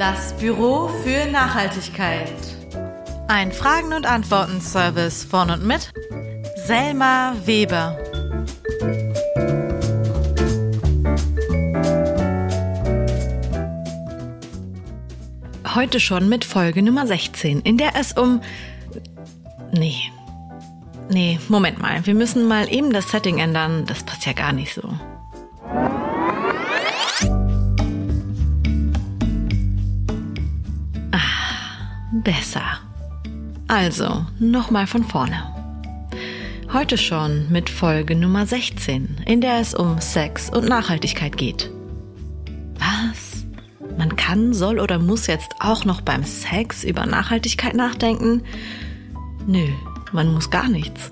Das Büro für Nachhaltigkeit. Ein Fragen- und Antworten-Service von und mit Selma Weber. Heute schon mit Folge Nummer 16, in der es um... Nee. Nee, Moment mal. Wir müssen mal eben das Setting ändern. Das passt ja gar nicht so. Besser. Also, nochmal von vorne. Heute schon mit Folge Nummer 16, in der es um Sex und Nachhaltigkeit geht. Was? Man kann, soll oder muss jetzt auch noch beim Sex über Nachhaltigkeit nachdenken? Nö, man muss gar nichts.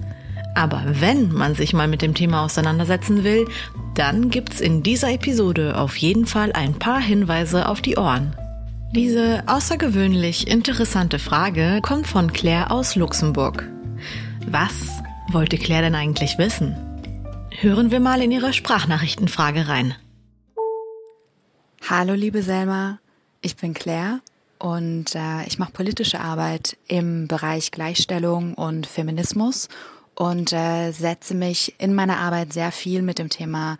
Aber wenn man sich mal mit dem Thema auseinandersetzen will, dann gibt's in dieser Episode auf jeden Fall ein paar Hinweise auf die Ohren. Diese außergewöhnlich interessante Frage kommt von Claire aus Luxemburg. Was wollte Claire denn eigentlich wissen? Hören wir mal in ihre Sprachnachrichtenfrage rein. Hallo liebe Selma, ich bin Claire und äh, ich mache politische Arbeit im Bereich Gleichstellung und Feminismus und äh, setze mich in meiner Arbeit sehr viel mit dem Thema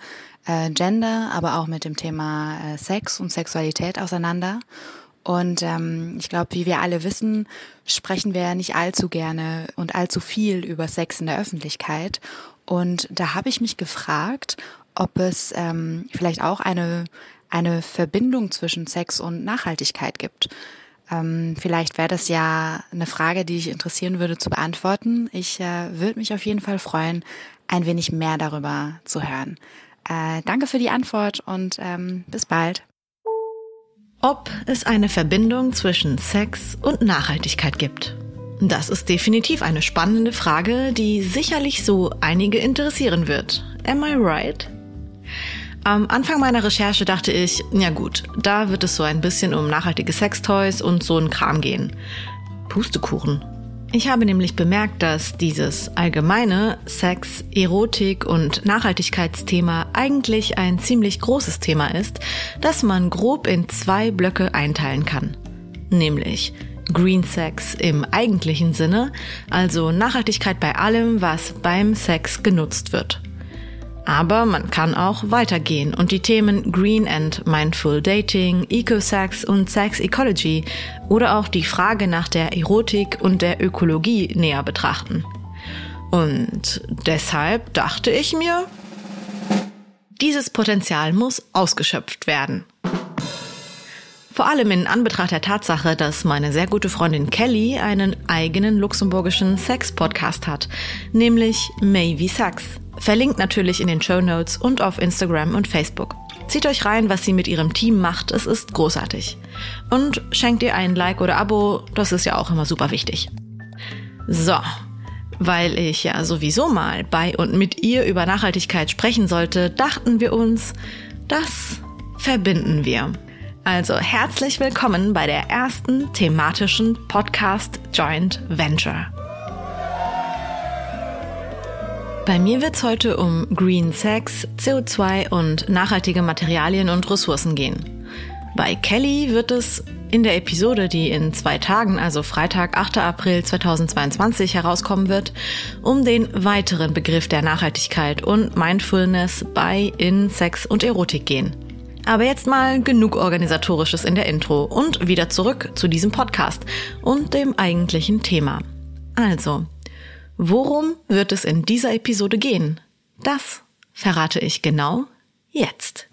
äh, Gender, aber auch mit dem Thema äh, Sex und Sexualität auseinander. Und ähm, ich glaube, wie wir alle wissen, sprechen wir nicht allzu gerne und allzu viel über Sex in der Öffentlichkeit. Und da habe ich mich gefragt, ob es ähm, vielleicht auch eine, eine Verbindung zwischen Sex und Nachhaltigkeit gibt. Ähm, vielleicht wäre das ja eine Frage, die ich interessieren würde zu beantworten. Ich äh, würde mich auf jeden Fall freuen, ein wenig mehr darüber zu hören. Äh, danke für die Antwort und ähm, bis bald. Ob es eine Verbindung zwischen Sex und Nachhaltigkeit gibt. Das ist definitiv eine spannende Frage, die sicherlich so einige interessieren wird. Am I right? Am Anfang meiner Recherche dachte ich, ja gut, da wird es so ein bisschen um nachhaltige Sextoys und so ein Kram gehen. Pustekuchen. Ich habe nämlich bemerkt, dass dieses allgemeine Sex, Erotik und Nachhaltigkeitsthema eigentlich ein ziemlich großes Thema ist, das man grob in zwei Blöcke einteilen kann. Nämlich Green Sex im eigentlichen Sinne, also Nachhaltigkeit bei allem, was beim Sex genutzt wird. Aber man kann auch weitergehen und die Themen Green and Mindful Dating, Eco-Sex und Sex Ecology oder auch die Frage nach der Erotik und der Ökologie näher betrachten. Und deshalb dachte ich mir, dieses Potenzial muss ausgeschöpft werden. Vor allem in Anbetracht der Tatsache, dass meine sehr gute Freundin Kelly einen eigenen luxemburgischen Sex-Podcast hat, nämlich Maybe Sex. Verlinkt natürlich in den Show Notes und auf Instagram und Facebook. Zieht euch rein, was sie mit ihrem Team macht. Es ist großartig. Und schenkt ihr ein Like oder Abo. Das ist ja auch immer super wichtig. So. Weil ich ja sowieso mal bei und mit ihr über Nachhaltigkeit sprechen sollte, dachten wir uns, das verbinden wir. Also herzlich willkommen bei der ersten thematischen Podcast Joint Venture. Bei mir wird es heute um Green Sex, CO2 und nachhaltige Materialien und Ressourcen gehen. Bei Kelly wird es in der Episode, die in zwei Tagen, also Freitag, 8. April 2022 herauskommen wird, um den weiteren Begriff der Nachhaltigkeit und Mindfulness bei in Sex und Erotik gehen. Aber jetzt mal genug organisatorisches in der Intro und wieder zurück zu diesem Podcast und dem eigentlichen Thema. Also, Worum wird es in dieser Episode gehen? Das verrate ich genau jetzt.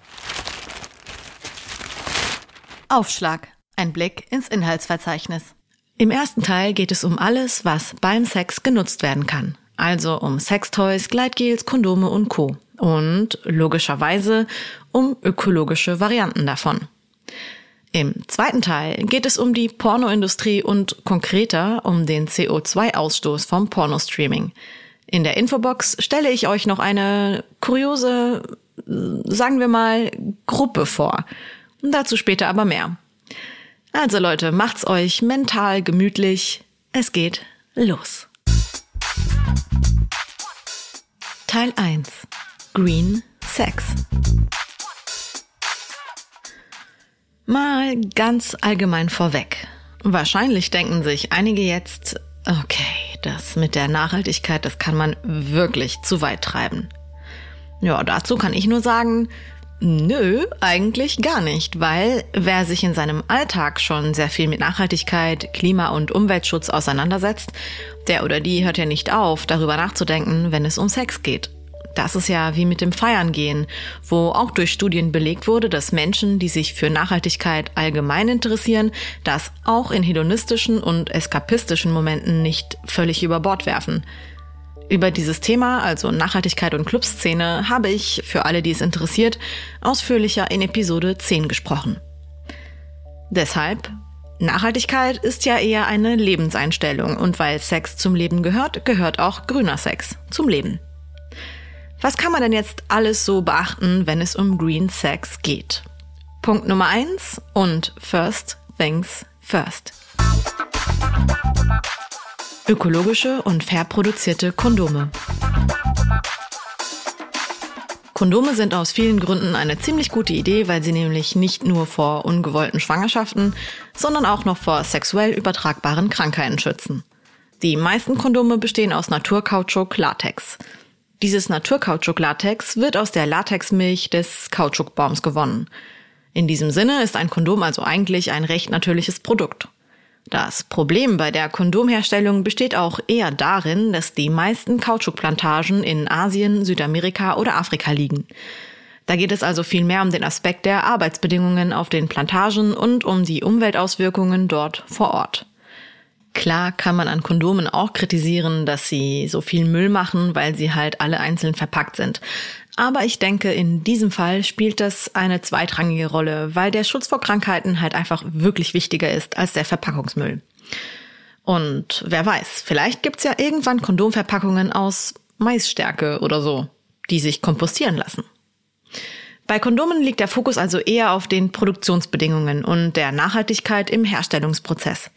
Aufschlag. Ein Blick ins Inhaltsverzeichnis. Im ersten Teil geht es um alles, was beim Sex genutzt werden kann. Also um Sextoys, Gleitgels, Kondome und Co. Und logischerweise um ökologische Varianten davon. Im zweiten Teil geht es um die Pornoindustrie und konkreter um den CO2-Ausstoß vom Pornostreaming. In der Infobox stelle ich euch noch eine kuriose, sagen wir mal, Gruppe vor. Dazu später aber mehr. Also Leute, macht's euch mental gemütlich. Es geht los. Teil 1. Green Sex. Mal ganz allgemein vorweg. Wahrscheinlich denken sich einige jetzt, okay, das mit der Nachhaltigkeit, das kann man wirklich zu weit treiben. Ja, dazu kann ich nur sagen, nö, eigentlich gar nicht, weil wer sich in seinem Alltag schon sehr viel mit Nachhaltigkeit, Klima- und Umweltschutz auseinandersetzt, der oder die hört ja nicht auf, darüber nachzudenken, wenn es um Sex geht. Das ist ja wie mit dem Feiern gehen, wo auch durch Studien belegt wurde, dass Menschen, die sich für Nachhaltigkeit allgemein interessieren, das auch in hedonistischen und eskapistischen Momenten nicht völlig über Bord werfen. Über dieses Thema, also Nachhaltigkeit und Clubszene, habe ich, für alle, die es interessiert, ausführlicher in Episode 10 gesprochen. Deshalb, Nachhaltigkeit ist ja eher eine Lebenseinstellung und weil Sex zum Leben gehört, gehört auch grüner Sex zum Leben. Was kann man denn jetzt alles so beachten, wenn es um Green Sex geht? Punkt Nummer eins und First Things First. Ökologische und fair produzierte Kondome. Kondome sind aus vielen Gründen eine ziemlich gute Idee, weil sie nämlich nicht nur vor ungewollten Schwangerschaften, sondern auch noch vor sexuell übertragbaren Krankheiten schützen. Die meisten Kondome bestehen aus Naturkautschuk Latex. Dieses Naturkautschuk-Latex wird aus der Latexmilch des Kautschukbaums gewonnen. In diesem Sinne ist ein Kondom also eigentlich ein recht natürliches Produkt. Das Problem bei der Kondomherstellung besteht auch eher darin, dass die meisten Kautschukplantagen in Asien, Südamerika oder Afrika liegen. Da geht es also viel mehr um den Aspekt der Arbeitsbedingungen auf den Plantagen und um die Umweltauswirkungen dort vor Ort. Klar kann man an Kondomen auch kritisieren, dass sie so viel Müll machen, weil sie halt alle einzeln verpackt sind. Aber ich denke, in diesem Fall spielt das eine zweitrangige Rolle, weil der Schutz vor Krankheiten halt einfach wirklich wichtiger ist als der Verpackungsmüll. Und wer weiß, vielleicht gibt's ja irgendwann Kondomverpackungen aus Maisstärke oder so, die sich kompostieren lassen. Bei Kondomen liegt der Fokus also eher auf den Produktionsbedingungen und der Nachhaltigkeit im Herstellungsprozess.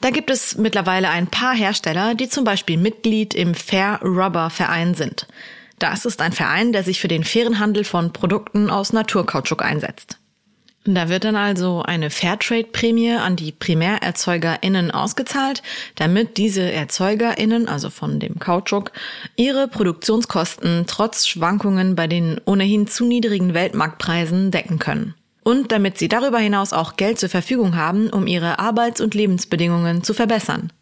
Da gibt es mittlerweile ein paar Hersteller, die zum Beispiel Mitglied im Fair Rubber Verein sind. Das ist ein Verein, der sich für den fairen Handel von Produkten aus Naturkautschuk einsetzt. Da wird dann also eine Fairtrade-Prämie an die PrimärerzeugerInnen ausgezahlt, damit diese ErzeugerInnen, also von dem Kautschuk, ihre Produktionskosten trotz Schwankungen bei den ohnehin zu niedrigen Weltmarktpreisen decken können und damit sie darüber hinaus auch Geld zur Verfügung haben, um ihre Arbeits- und Lebensbedingungen zu verbessern.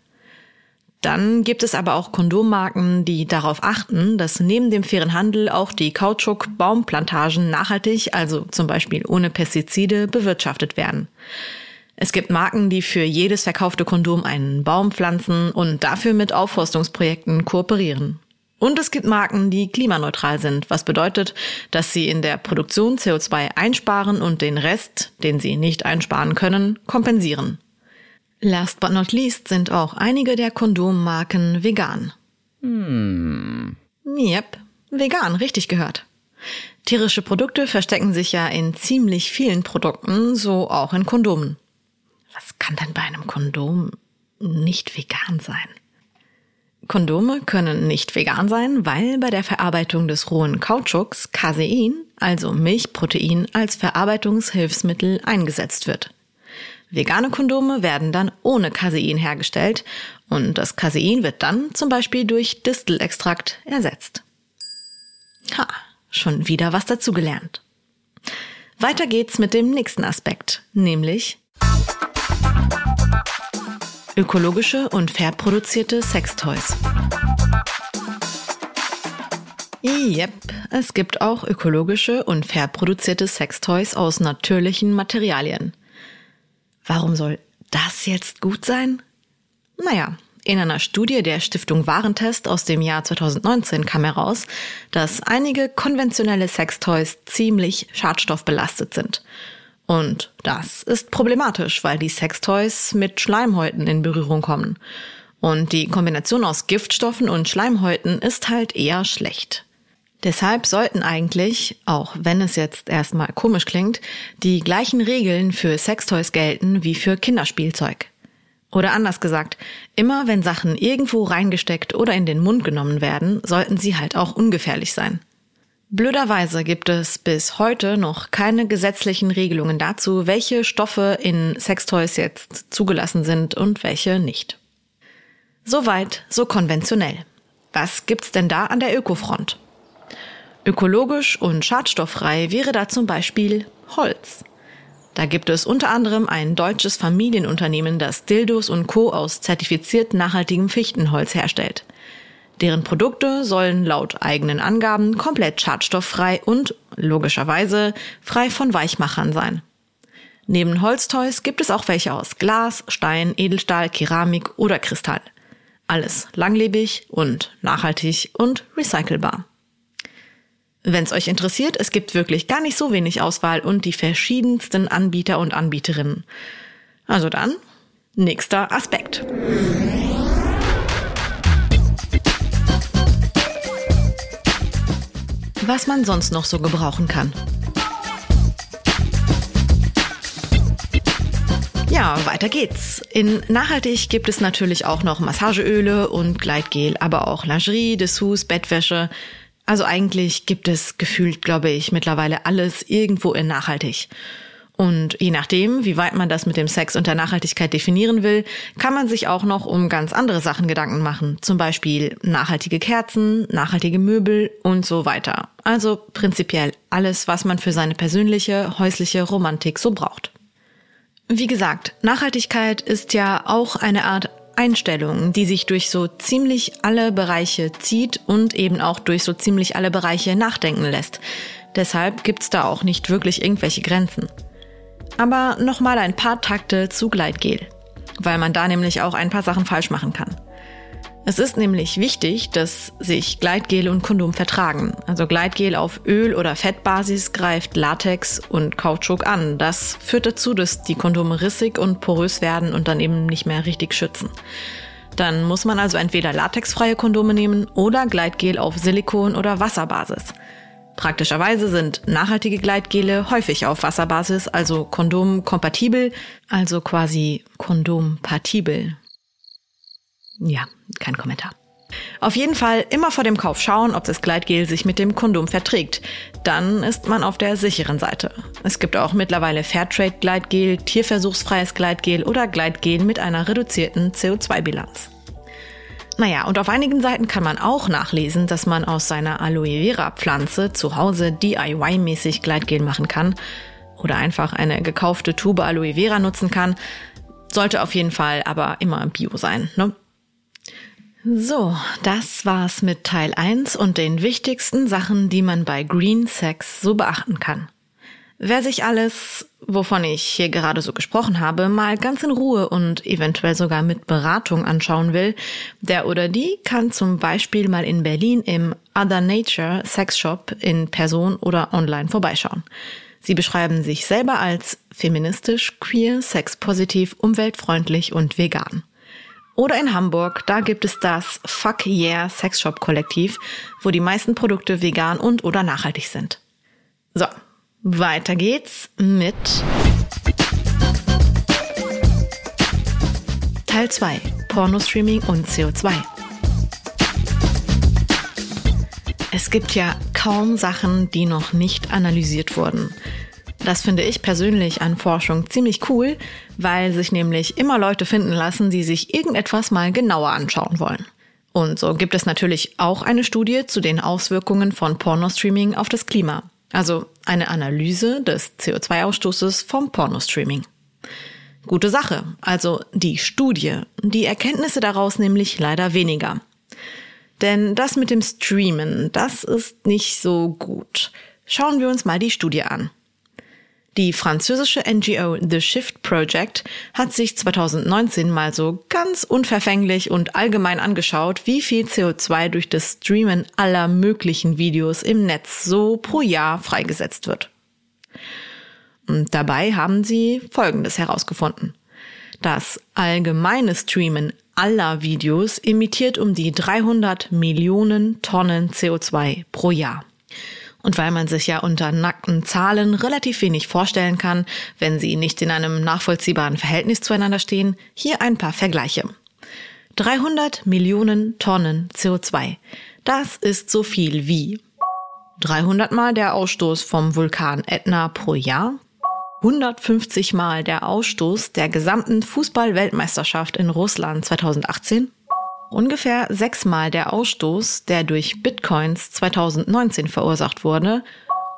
Dann gibt es aber auch Kondommarken, die darauf achten, dass neben dem fairen Handel auch die Kautschuk-Baumplantagen nachhaltig, also zum Beispiel ohne Pestizide, bewirtschaftet werden. Es gibt Marken, die für jedes verkaufte Kondom einen Baum pflanzen und dafür mit Aufforstungsprojekten kooperieren. Und es gibt Marken, die klimaneutral sind, was bedeutet, dass sie in der Produktion CO2 einsparen und den Rest, den sie nicht einsparen können, kompensieren. Last but not least sind auch einige der Kondommarken vegan. Hm. Yep, vegan, richtig gehört. Tierische Produkte verstecken sich ja in ziemlich vielen Produkten, so auch in Kondomen. Was kann denn bei einem Kondom nicht vegan sein? Kondome können nicht vegan sein, weil bei der Verarbeitung des rohen Kautschuks Casein, also Milchprotein, als Verarbeitungshilfsmittel eingesetzt wird. Vegane Kondome werden dann ohne Casein hergestellt und das Casein wird dann zum Beispiel durch Distelextrakt ersetzt. Ha, schon wieder was dazugelernt. Weiter geht's mit dem nächsten Aspekt, nämlich Ökologische und fair produzierte Sextoys. Yep, es gibt auch ökologische und fair produzierte Sextoys aus natürlichen Materialien. Warum soll das jetzt gut sein? Naja, in einer Studie der Stiftung Warentest aus dem Jahr 2019 kam heraus, dass einige konventionelle Sextoys ziemlich schadstoffbelastet sind und das ist problematisch, weil die Sextoys mit Schleimhäuten in Berührung kommen. Und die Kombination aus Giftstoffen und Schleimhäuten ist halt eher schlecht. Deshalb sollten eigentlich, auch wenn es jetzt erstmal komisch klingt, die gleichen Regeln für Sextoys gelten wie für Kinderspielzeug. Oder anders gesagt, immer wenn Sachen irgendwo reingesteckt oder in den Mund genommen werden, sollten sie halt auch ungefährlich sein. Blöderweise gibt es bis heute noch keine gesetzlichen Regelungen dazu, welche Stoffe in Sextoys jetzt zugelassen sind und welche nicht. Soweit, so konventionell. Was gibt's denn da an der Ökofront? Ökologisch und schadstofffrei wäre da zum Beispiel Holz. Da gibt es unter anderem ein deutsches Familienunternehmen, das Dildos und Co. aus zertifiziert nachhaltigem Fichtenholz herstellt. Deren Produkte sollen laut eigenen Angaben komplett schadstofffrei und logischerweise frei von Weichmachern sein. Neben Holztoys gibt es auch welche aus Glas, Stein, Edelstahl, Keramik oder Kristall. Alles langlebig und nachhaltig und recycelbar. Wenn es euch interessiert, es gibt wirklich gar nicht so wenig Auswahl und die verschiedensten Anbieter und Anbieterinnen. Also dann, nächster Aspekt. Was man sonst noch so gebrauchen kann. Ja, weiter geht's. In Nachhaltig gibt es natürlich auch noch Massageöle und Gleitgel, aber auch Lingerie, Dessous, Bettwäsche. Also eigentlich gibt es gefühlt, glaube ich, mittlerweile alles irgendwo in Nachhaltig. Und je nachdem, wie weit man das mit dem Sex und der Nachhaltigkeit definieren will, kann man sich auch noch um ganz andere Sachen Gedanken machen. Zum Beispiel nachhaltige Kerzen, nachhaltige Möbel und so weiter. Also prinzipiell alles, was man für seine persönliche, häusliche Romantik so braucht. Wie gesagt, Nachhaltigkeit ist ja auch eine Art Einstellung, die sich durch so ziemlich alle Bereiche zieht und eben auch durch so ziemlich alle Bereiche nachdenken lässt. Deshalb gibt's da auch nicht wirklich irgendwelche Grenzen. Aber nochmal ein paar Takte zu Gleitgel, weil man da nämlich auch ein paar Sachen falsch machen kann. Es ist nämlich wichtig, dass sich Gleitgel und Kondom vertragen. Also Gleitgel auf Öl- oder Fettbasis greift Latex und Kautschuk an. Das führt dazu, dass die Kondome rissig und porös werden und dann eben nicht mehr richtig schützen. Dann muss man also entweder latexfreie Kondome nehmen oder Gleitgel auf Silikon- oder Wasserbasis. Praktischerweise sind nachhaltige Gleitgele häufig auf Wasserbasis, also kondomkompatibel, also quasi kondompatibel. Ja, kein Kommentar. Auf jeden Fall immer vor dem Kauf schauen, ob das Gleitgel sich mit dem Kondom verträgt. Dann ist man auf der sicheren Seite. Es gibt auch mittlerweile Fairtrade-Gleitgel, tierversuchsfreies Gleitgel oder Gleitgel mit einer reduzierten CO2-Bilanz. Naja, und auf einigen Seiten kann man auch nachlesen, dass man aus seiner Aloe Vera Pflanze zu Hause DIY-mäßig Gleitgel machen kann oder einfach eine gekaufte Tube Aloe Vera nutzen kann. Sollte auf jeden Fall aber immer Bio sein, ne? So, das war's mit Teil 1 und den wichtigsten Sachen, die man bei Green Sex so beachten kann. Wer sich alles, wovon ich hier gerade so gesprochen habe, mal ganz in Ruhe und eventuell sogar mit Beratung anschauen will, der oder die kann zum Beispiel mal in Berlin im Other Nature Sex Shop in Person oder online vorbeischauen. Sie beschreiben sich selber als feministisch, queer, sexpositiv, umweltfreundlich und vegan. Oder in Hamburg, da gibt es das Fuck Yeah Sex Shop Kollektiv, wo die meisten Produkte vegan und oder nachhaltig sind. So, weiter geht's mit Teil 2 Pornostreaming und CO2. Es gibt ja kaum Sachen, die noch nicht analysiert wurden. Das finde ich persönlich an Forschung ziemlich cool, weil sich nämlich immer Leute finden lassen, die sich irgendetwas mal genauer anschauen wollen. Und so gibt es natürlich auch eine Studie zu den Auswirkungen von Pornostreaming auf das Klima. Also eine Analyse des CO2-Ausstoßes vom Pornostreaming. Gute Sache. Also die Studie. Die Erkenntnisse daraus nämlich leider weniger. Denn das mit dem Streamen, das ist nicht so gut. Schauen wir uns mal die Studie an. Die französische NGO The Shift Project hat sich 2019 mal so ganz unverfänglich und allgemein angeschaut, wie viel CO2 durch das Streamen aller möglichen Videos im Netz so pro Jahr freigesetzt wird. Und dabei haben sie Folgendes herausgefunden. Das allgemeine Streamen aller Videos emittiert um die 300 Millionen Tonnen CO2 pro Jahr. Und weil man sich ja unter nackten Zahlen relativ wenig vorstellen kann, wenn sie nicht in einem nachvollziehbaren Verhältnis zueinander stehen, hier ein paar Vergleiche. 300 Millionen Tonnen CO2. Das ist so viel wie 300 Mal der Ausstoß vom Vulkan Etna pro Jahr, 150 Mal der Ausstoß der gesamten Fußball-Weltmeisterschaft in Russland 2018, ungefähr sechsmal der Ausstoß, der durch Bitcoins 2019 verursacht wurde,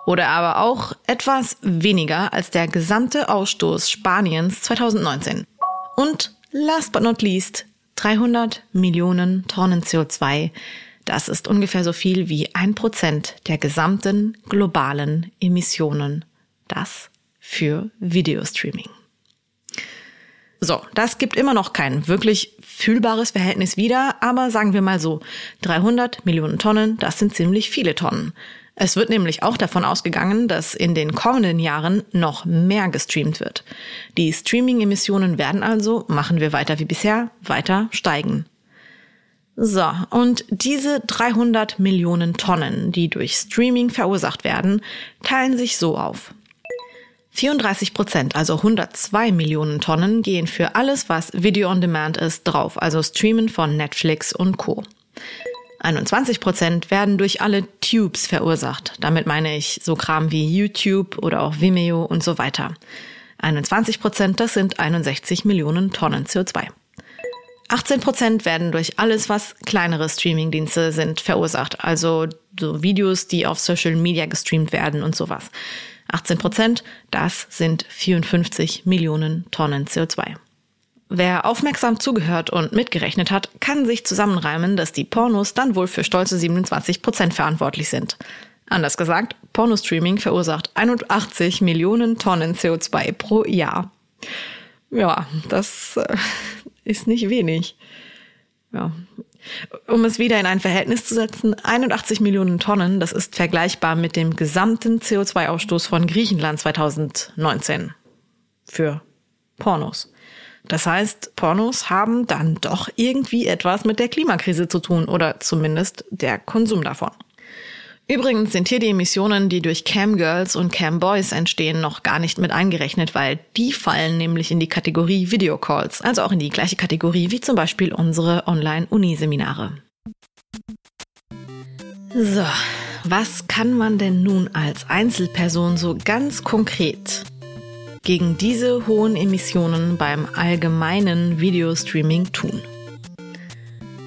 oder aber auch etwas weniger als der gesamte Ausstoß Spaniens 2019. Und last but not least 300 Millionen Tonnen CO2. Das ist ungefähr so viel wie ein Prozent der gesamten globalen Emissionen. Das für Videostreaming. So, das gibt immer noch kein wirklich fühlbares Verhältnis wieder, aber sagen wir mal so, 300 Millionen Tonnen, das sind ziemlich viele Tonnen. Es wird nämlich auch davon ausgegangen, dass in den kommenden Jahren noch mehr gestreamt wird. Die Streaming-Emissionen werden also, machen wir weiter wie bisher, weiter steigen. So, und diese 300 Millionen Tonnen, die durch Streaming verursacht werden, teilen sich so auf. 34 Prozent, also 102 Millionen Tonnen, gehen für alles, was Video on Demand ist, drauf, also Streamen von Netflix und Co. 21 Prozent werden durch alle Tubes verursacht. Damit meine ich so Kram wie YouTube oder auch Vimeo und so weiter. 21 Prozent, das sind 61 Millionen Tonnen CO2. 18 Prozent werden durch alles, was kleinere Streamingdienste sind, verursacht. Also so Videos, die auf Social Media gestreamt werden und sowas. 18 Prozent, das sind 54 Millionen Tonnen CO2. Wer aufmerksam zugehört und mitgerechnet hat, kann sich zusammenreimen, dass die Pornos dann wohl für stolze 27 Prozent verantwortlich sind. Anders gesagt, Pornostreaming verursacht 81 Millionen Tonnen CO2 pro Jahr. Ja, das äh, ist nicht wenig. Ja. Um es wieder in ein Verhältnis zu setzen, 81 Millionen Tonnen, das ist vergleichbar mit dem gesamten CO2-Ausstoß von Griechenland 2019 für Pornos. Das heißt, Pornos haben dann doch irgendwie etwas mit der Klimakrise zu tun oder zumindest der Konsum davon. Übrigens sind hier die Emissionen, die durch Camgirls und Camboys entstehen, noch gar nicht mit eingerechnet, weil die fallen nämlich in die Kategorie Videocalls, also auch in die gleiche Kategorie wie zum Beispiel unsere Online-Uni-Seminare. So, was kann man denn nun als Einzelperson so ganz konkret gegen diese hohen Emissionen beim allgemeinen Videostreaming tun?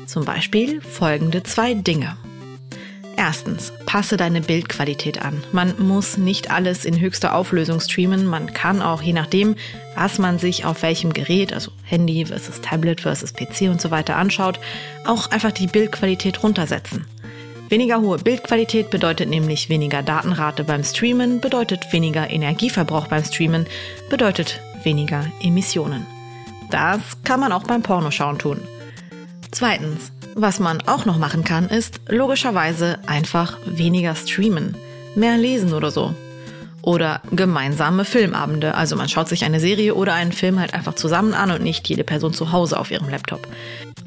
Zum Beispiel folgende zwei Dinge. Erstens, passe deine Bildqualität an. Man muss nicht alles in höchster Auflösung streamen. Man kann auch, je nachdem, was man sich auf welchem Gerät, also Handy versus Tablet versus PC und so weiter anschaut, auch einfach die Bildqualität runtersetzen. Weniger hohe Bildqualität bedeutet nämlich weniger Datenrate beim Streamen, bedeutet weniger Energieverbrauch beim Streamen, bedeutet weniger Emissionen. Das kann man auch beim Pornoschauen tun. Zweitens, was man auch noch machen kann, ist logischerweise einfach weniger streamen, mehr lesen oder so. Oder gemeinsame Filmabende. Also man schaut sich eine Serie oder einen Film halt einfach zusammen an und nicht jede Person zu Hause auf ihrem Laptop.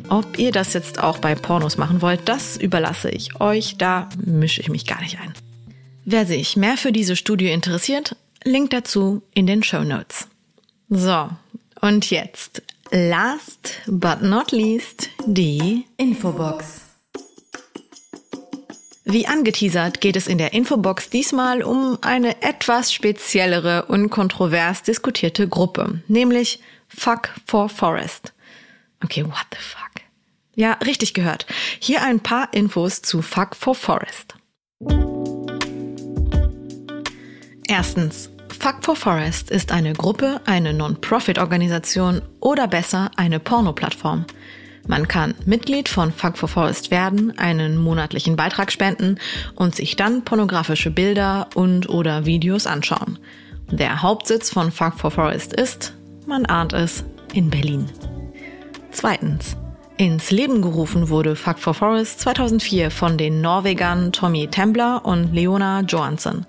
Ob ihr das jetzt auch bei Pornos machen wollt, das überlasse ich euch. Da mische ich mich gar nicht ein. Wer sich mehr für diese Studie interessiert, Link dazu in den Show Notes. So, und jetzt Last but not least die Infobox. Wie angeteasert geht es in der Infobox diesmal um eine etwas speziellere und kontrovers diskutierte Gruppe, nämlich Fuck for Forest. Okay, what the fuck? Ja, richtig gehört. Hier ein paar Infos zu Fuck for Forest. Erstens, Fuck for Forest ist eine Gruppe, eine Non-Profit-Organisation oder besser eine Porno-Plattform. Man kann Mitglied von Fuck for Forest werden, einen monatlichen Beitrag spenden und sich dann pornografische Bilder und oder Videos anschauen. Der Hauptsitz von Fuck for Forest ist, man ahnt es, in Berlin. Zweitens. Ins Leben gerufen wurde Fuck for Forest 2004 von den Norwegern Tommy Tembler und Leona Johansson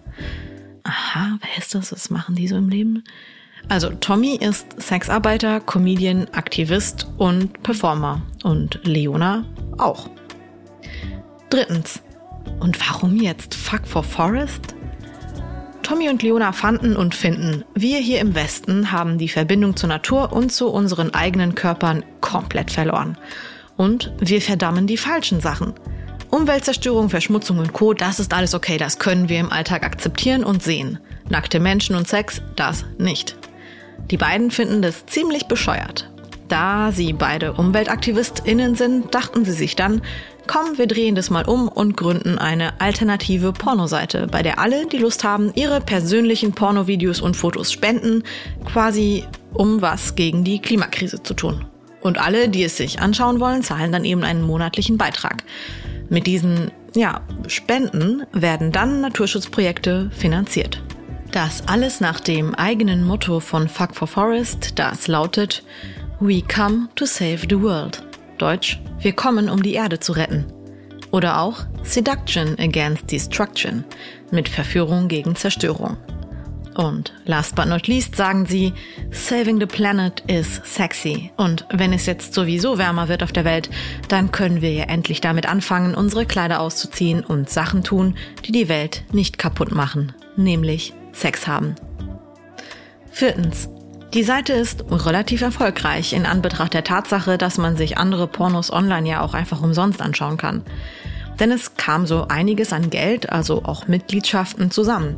aha, wer ist das? Was machen die so im Leben? Also Tommy ist Sexarbeiter, Comedian, Aktivist und Performer. Und Leona auch. Drittens. Und warum jetzt Fuck for Forest? Tommy und Leona fanden und finden, wir hier im Westen haben die Verbindung zur Natur und zu unseren eigenen Körpern komplett verloren. Und wir verdammen die falschen Sachen. Umweltzerstörung, Verschmutzung und Co., das ist alles okay, das können wir im Alltag akzeptieren und sehen. Nackte Menschen und Sex, das nicht. Die beiden finden das ziemlich bescheuert. Da sie beide UmweltaktivistInnen sind, dachten sie sich dann, komm, wir drehen das mal um und gründen eine alternative Pornoseite, bei der alle, die Lust haben, ihre persönlichen Pornovideos und Fotos spenden, quasi um was gegen die Klimakrise zu tun. Und alle, die es sich anschauen wollen, zahlen dann eben einen monatlichen Beitrag. Mit diesen ja, Spenden werden dann Naturschutzprojekte finanziert. Das alles nach dem eigenen Motto von Fuck for Forest, das lautet We come to save the world. Deutsch, wir kommen, um die Erde zu retten. Oder auch Seduction against Destruction, mit Verführung gegen Zerstörung. Und last but not least sagen sie, Saving the Planet is sexy. Und wenn es jetzt sowieso wärmer wird auf der Welt, dann können wir ja endlich damit anfangen, unsere Kleider auszuziehen und Sachen tun, die die Welt nicht kaputt machen, nämlich Sex haben. Viertens. Die Seite ist relativ erfolgreich in Anbetracht der Tatsache, dass man sich andere Pornos online ja auch einfach umsonst anschauen kann. Denn es kam so einiges an Geld, also auch Mitgliedschaften zusammen.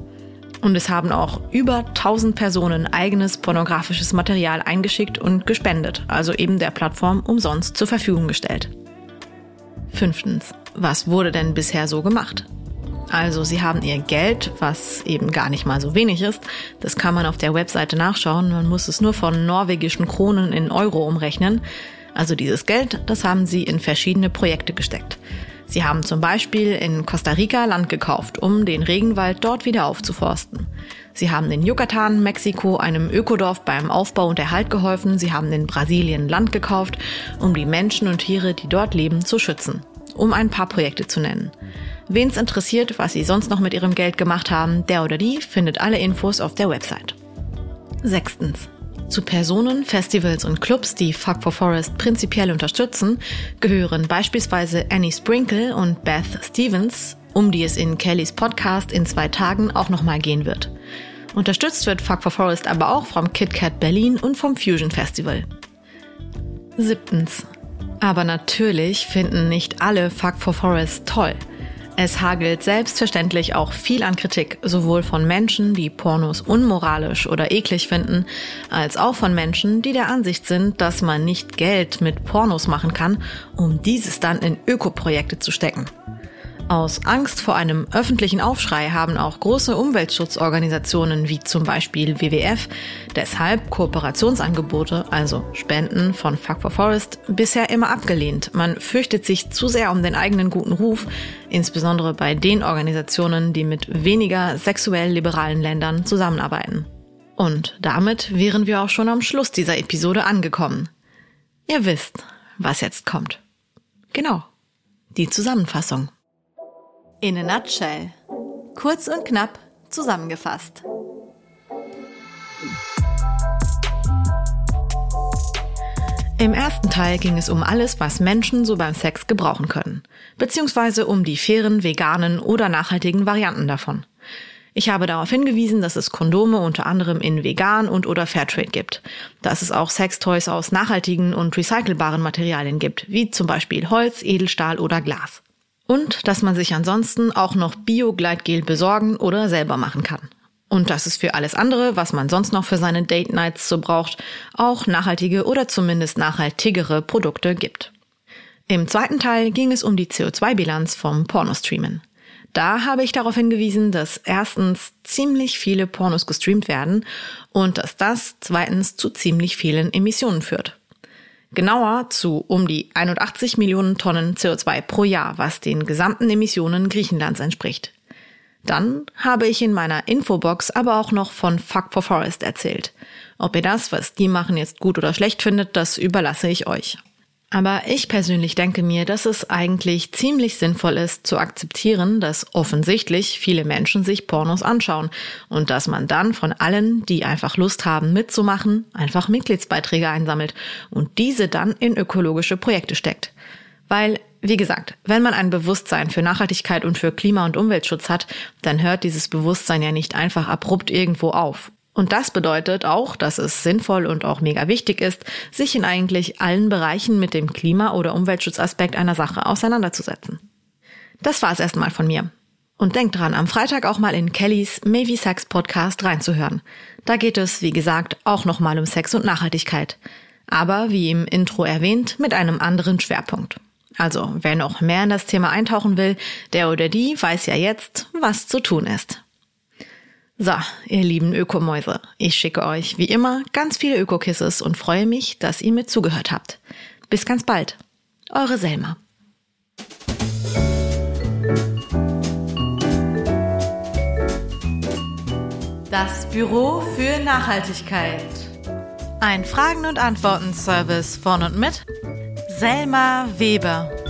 Und es haben auch über 1000 Personen eigenes pornografisches Material eingeschickt und gespendet, also eben der Plattform umsonst zur Verfügung gestellt. Fünftens. Was wurde denn bisher so gemacht? Also sie haben ihr Geld, was eben gar nicht mal so wenig ist, das kann man auf der Webseite nachschauen, man muss es nur von norwegischen Kronen in Euro umrechnen. Also dieses Geld, das haben sie in verschiedene Projekte gesteckt. Sie haben zum Beispiel in Costa Rica Land gekauft, um den Regenwald dort wieder aufzuforsten. Sie haben in Yucatan, Mexiko, einem Ökodorf beim Aufbau und Erhalt geholfen. Sie haben in Brasilien Land gekauft, um die Menschen und Tiere, die dort leben, zu schützen. Um ein paar Projekte zu nennen. Wen's interessiert, was Sie sonst noch mit Ihrem Geld gemacht haben, der oder die findet alle Infos auf der Website. Sechstens. Zu Personen, Festivals und Clubs, die Fuck for Forest prinzipiell unterstützen, gehören beispielsweise Annie Sprinkle und Beth Stevens, um die es in Kellys Podcast in zwei Tagen auch nochmal gehen wird. Unterstützt wird Fuck for Forest aber auch vom KitKat Berlin und vom Fusion Festival. Siebtens. Aber natürlich finden nicht alle Fuck for Forest toll. Es hagelt selbstverständlich auch viel an Kritik, sowohl von Menschen, die Pornos unmoralisch oder eklig finden, als auch von Menschen, die der Ansicht sind, dass man nicht Geld mit Pornos machen kann, um dieses dann in Ökoprojekte zu stecken. Aus Angst vor einem öffentlichen Aufschrei haben auch große Umweltschutzorganisationen wie zum Beispiel WWF deshalb Kooperationsangebote, also Spenden von Fuck for Forest, bisher immer abgelehnt. Man fürchtet sich zu sehr um den eigenen guten Ruf, insbesondere bei den Organisationen, die mit weniger sexuell liberalen Ländern zusammenarbeiten. Und damit wären wir auch schon am Schluss dieser Episode angekommen. Ihr wisst, was jetzt kommt. Genau, die Zusammenfassung. In a nutshell. Kurz und knapp zusammengefasst. Im ersten Teil ging es um alles, was Menschen so beim Sex gebrauchen können, beziehungsweise um die fairen, veganen oder nachhaltigen Varianten davon. Ich habe darauf hingewiesen, dass es Kondome unter anderem in vegan und oder Fairtrade gibt, dass es auch Sextoys aus nachhaltigen und recycelbaren Materialien gibt, wie zum Beispiel Holz, Edelstahl oder Glas. Und dass man sich ansonsten auch noch Bio-Gleitgel besorgen oder selber machen kann. Und dass es für alles andere, was man sonst noch für seine Date Nights so braucht, auch nachhaltige oder zumindest nachhaltigere Produkte gibt. Im zweiten Teil ging es um die CO2-Bilanz vom Pornostreamen. Da habe ich darauf hingewiesen, dass erstens ziemlich viele Pornos gestreamt werden und dass das zweitens zu ziemlich vielen Emissionen führt. Genauer zu um die 81 Millionen Tonnen CO2 pro Jahr, was den gesamten Emissionen Griechenlands entspricht. Dann habe ich in meiner Infobox aber auch noch von Fuck for Forest erzählt. Ob ihr das, was die machen, jetzt gut oder schlecht findet, das überlasse ich euch. Aber ich persönlich denke mir, dass es eigentlich ziemlich sinnvoll ist zu akzeptieren, dass offensichtlich viele Menschen sich Pornos anschauen und dass man dann von allen, die einfach Lust haben mitzumachen, einfach Mitgliedsbeiträge einsammelt und diese dann in ökologische Projekte steckt. Weil, wie gesagt, wenn man ein Bewusstsein für Nachhaltigkeit und für Klima- und Umweltschutz hat, dann hört dieses Bewusstsein ja nicht einfach abrupt irgendwo auf. Und das bedeutet auch, dass es sinnvoll und auch mega wichtig ist, sich in eigentlich allen Bereichen mit dem Klima- oder Umweltschutzaspekt einer Sache auseinanderzusetzen. Das war's erstmal von mir. Und denkt dran, am Freitag auch mal in Kellys Maybe Sex Podcast reinzuhören. Da geht es, wie gesagt, auch nochmal um Sex und Nachhaltigkeit. Aber, wie im Intro erwähnt, mit einem anderen Schwerpunkt. Also, wer noch mehr in das Thema eintauchen will, der oder die weiß ja jetzt, was zu tun ist. So, ihr lieben Ökomäuse, ich schicke euch wie immer ganz viele Ökokisses und freue mich, dass ihr mir zugehört habt. Bis ganz bald. Eure Selma. Das Büro für Nachhaltigkeit. Ein Fragen- und Antworten-Service von und mit Selma Weber.